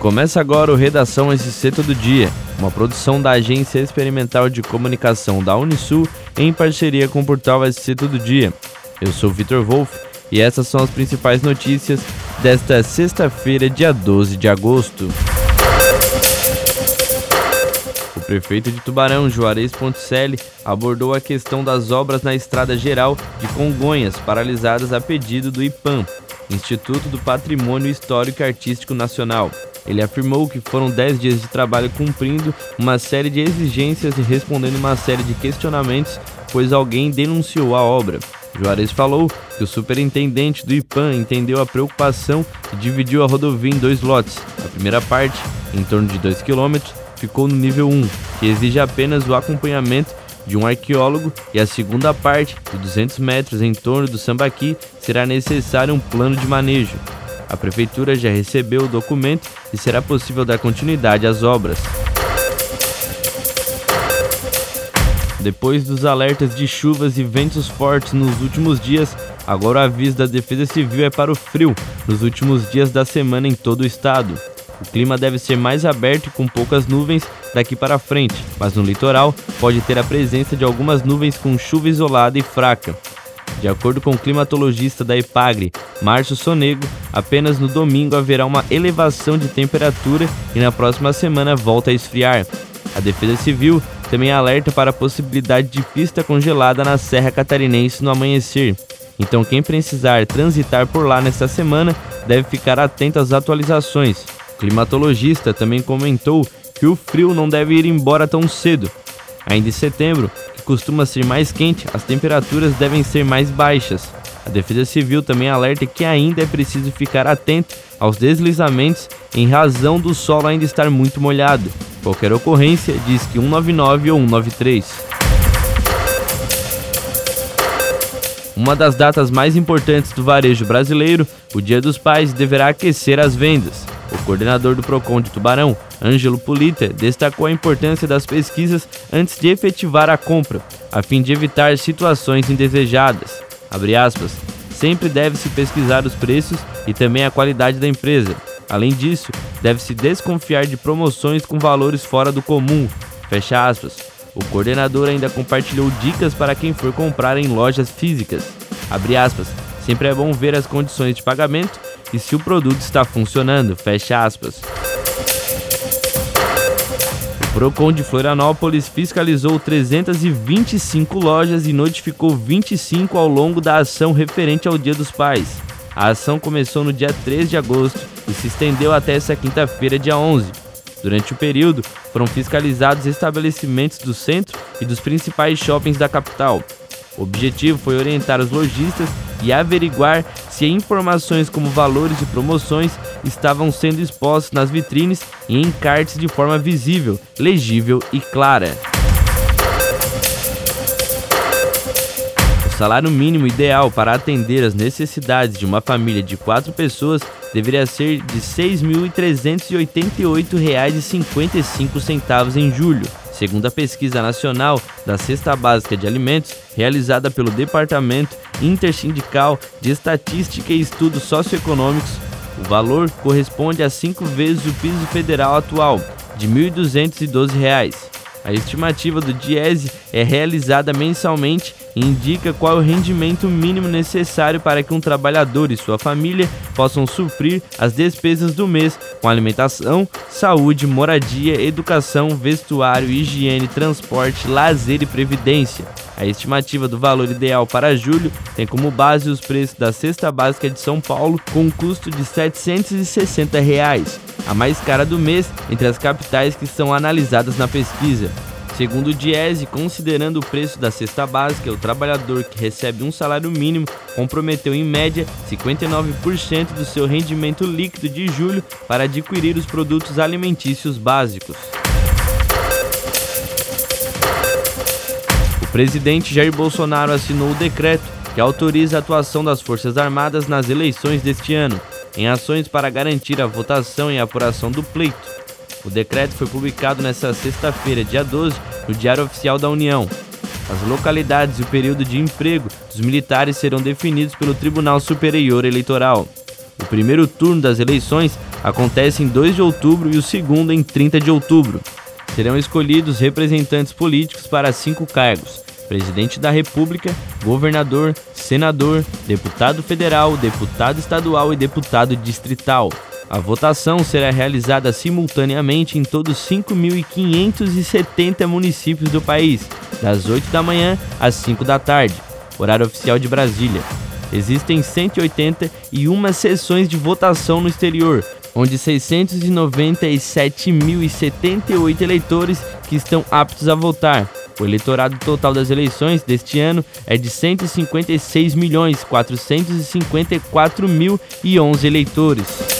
Começa agora o Redação SC Todo Dia, uma produção da Agência Experimental de Comunicação da Unisul em parceria com o portal SC Todo Dia. Eu sou Vitor Wolff e essas são as principais notícias desta sexta-feira, dia 12 de agosto. O prefeito de Tubarão, Juarez Ponticelli, abordou a questão das obras na estrada geral de Congonhas, paralisadas a pedido do IPAM, Instituto do Patrimônio Histórico e Artístico Nacional. Ele afirmou que foram 10 dias de trabalho cumprindo uma série de exigências e respondendo uma série de questionamentos, pois alguém denunciou a obra. Juarez falou que o superintendente do IPAM entendeu a preocupação e dividiu a rodovia em dois lotes. A primeira parte, em torno de 2 km, ficou no nível 1, que exige apenas o acompanhamento de um arqueólogo, e a segunda parte, de 200 metros em torno do Sambaqui, será necessário um plano de manejo. A prefeitura já recebeu o documento e será possível dar continuidade às obras. Depois dos alertas de chuvas e ventos fortes nos últimos dias, agora o aviso da Defesa Civil é para o frio nos últimos dias da semana em todo o estado. O clima deve ser mais aberto e com poucas nuvens daqui para frente, mas no litoral pode ter a presença de algumas nuvens com chuva isolada e fraca. De acordo com o climatologista da EPAGRE, Márcio Sonego, apenas no domingo haverá uma elevação de temperatura e na próxima semana volta a esfriar. A Defesa Civil também alerta para a possibilidade de pista congelada na Serra Catarinense no amanhecer. Então, quem precisar transitar por lá nesta semana deve ficar atento às atualizações. O climatologista também comentou que o frio não deve ir embora tão cedo. Ainda em setembro, costuma ser mais quente, as temperaturas devem ser mais baixas. A Defesa Civil também alerta que ainda é preciso ficar atento aos deslizamentos em razão do solo ainda estar muito molhado. Qualquer ocorrência diz que 199 ou 193. Uma das datas mais importantes do varejo brasileiro, o Dia dos Pais, deverá aquecer as vendas. O coordenador do Procon de Tubarão, Ângelo Polita, destacou a importância das pesquisas antes de efetivar a compra, a fim de evitar situações indesejadas. Aspas, sempre deve-se pesquisar os preços e também a qualidade da empresa. Além disso, deve-se desconfiar de promoções com valores fora do comum. Fecha aspas. O coordenador ainda compartilhou dicas para quem for comprar em lojas físicas. Abre aspas. Sempre é bom ver as condições de pagamento e se o produto está funcionando. Fecha aspas. O Procon de Florianópolis fiscalizou 325 lojas e notificou 25 ao longo da ação referente ao Dia dos Pais. A ação começou no dia 3 de agosto e se estendeu até essa quinta-feira, dia 11. Durante o período, foram fiscalizados estabelecimentos do centro e dos principais shoppings da capital. O objetivo foi orientar os lojistas e averiguar se informações como valores e promoções estavam sendo expostas nas vitrines e encartes de forma visível, legível e clara. O salário mínimo ideal para atender as necessidades de uma família de quatro pessoas deveria ser de R$ 6.388,55 em julho, segundo a pesquisa nacional da Cesta Básica de Alimentos, realizada pelo Departamento Intersindical de Estatística e Estudos Socioeconômicos. O valor corresponde a cinco vezes o piso federal atual, de R$ 1.212. A estimativa do Diese é realizada mensalmente indica qual é o rendimento mínimo necessário para que um trabalhador e sua família possam suprir as despesas do mês com alimentação, saúde, moradia, educação, vestuário, higiene, transporte, lazer e previdência. A estimativa do valor ideal para julho tem como base os preços da cesta básica de São Paulo com um custo de 760 reais, a mais cara do mês entre as capitais que são analisadas na pesquisa. Segundo o Diese, considerando o preço da cesta básica, o trabalhador que recebe um salário mínimo comprometeu em média 59% do seu rendimento líquido de julho para adquirir os produtos alimentícios básicos. O presidente Jair Bolsonaro assinou o decreto que autoriza a atuação das Forças Armadas nas eleições deste ano, em ações para garantir a votação e a apuração do pleito. O decreto foi publicado nesta sexta-feira, dia 12, no Diário Oficial da União. As localidades e o período de emprego dos militares serão definidos pelo Tribunal Superior Eleitoral. O primeiro turno das eleições acontece em 2 de outubro e o segundo em 30 de outubro. Serão escolhidos representantes políticos para cinco cargos: presidente da República, governador, senador, deputado federal, deputado estadual e deputado distrital. A votação será realizada simultaneamente em todos 5.570 municípios do país, das 8 da manhã às 5 da tarde, horário oficial de Brasília. Existem 181 sessões de votação no exterior, onde 697.078 eleitores que estão aptos a votar. O eleitorado total das eleições deste ano é de 156.454.011 eleitores.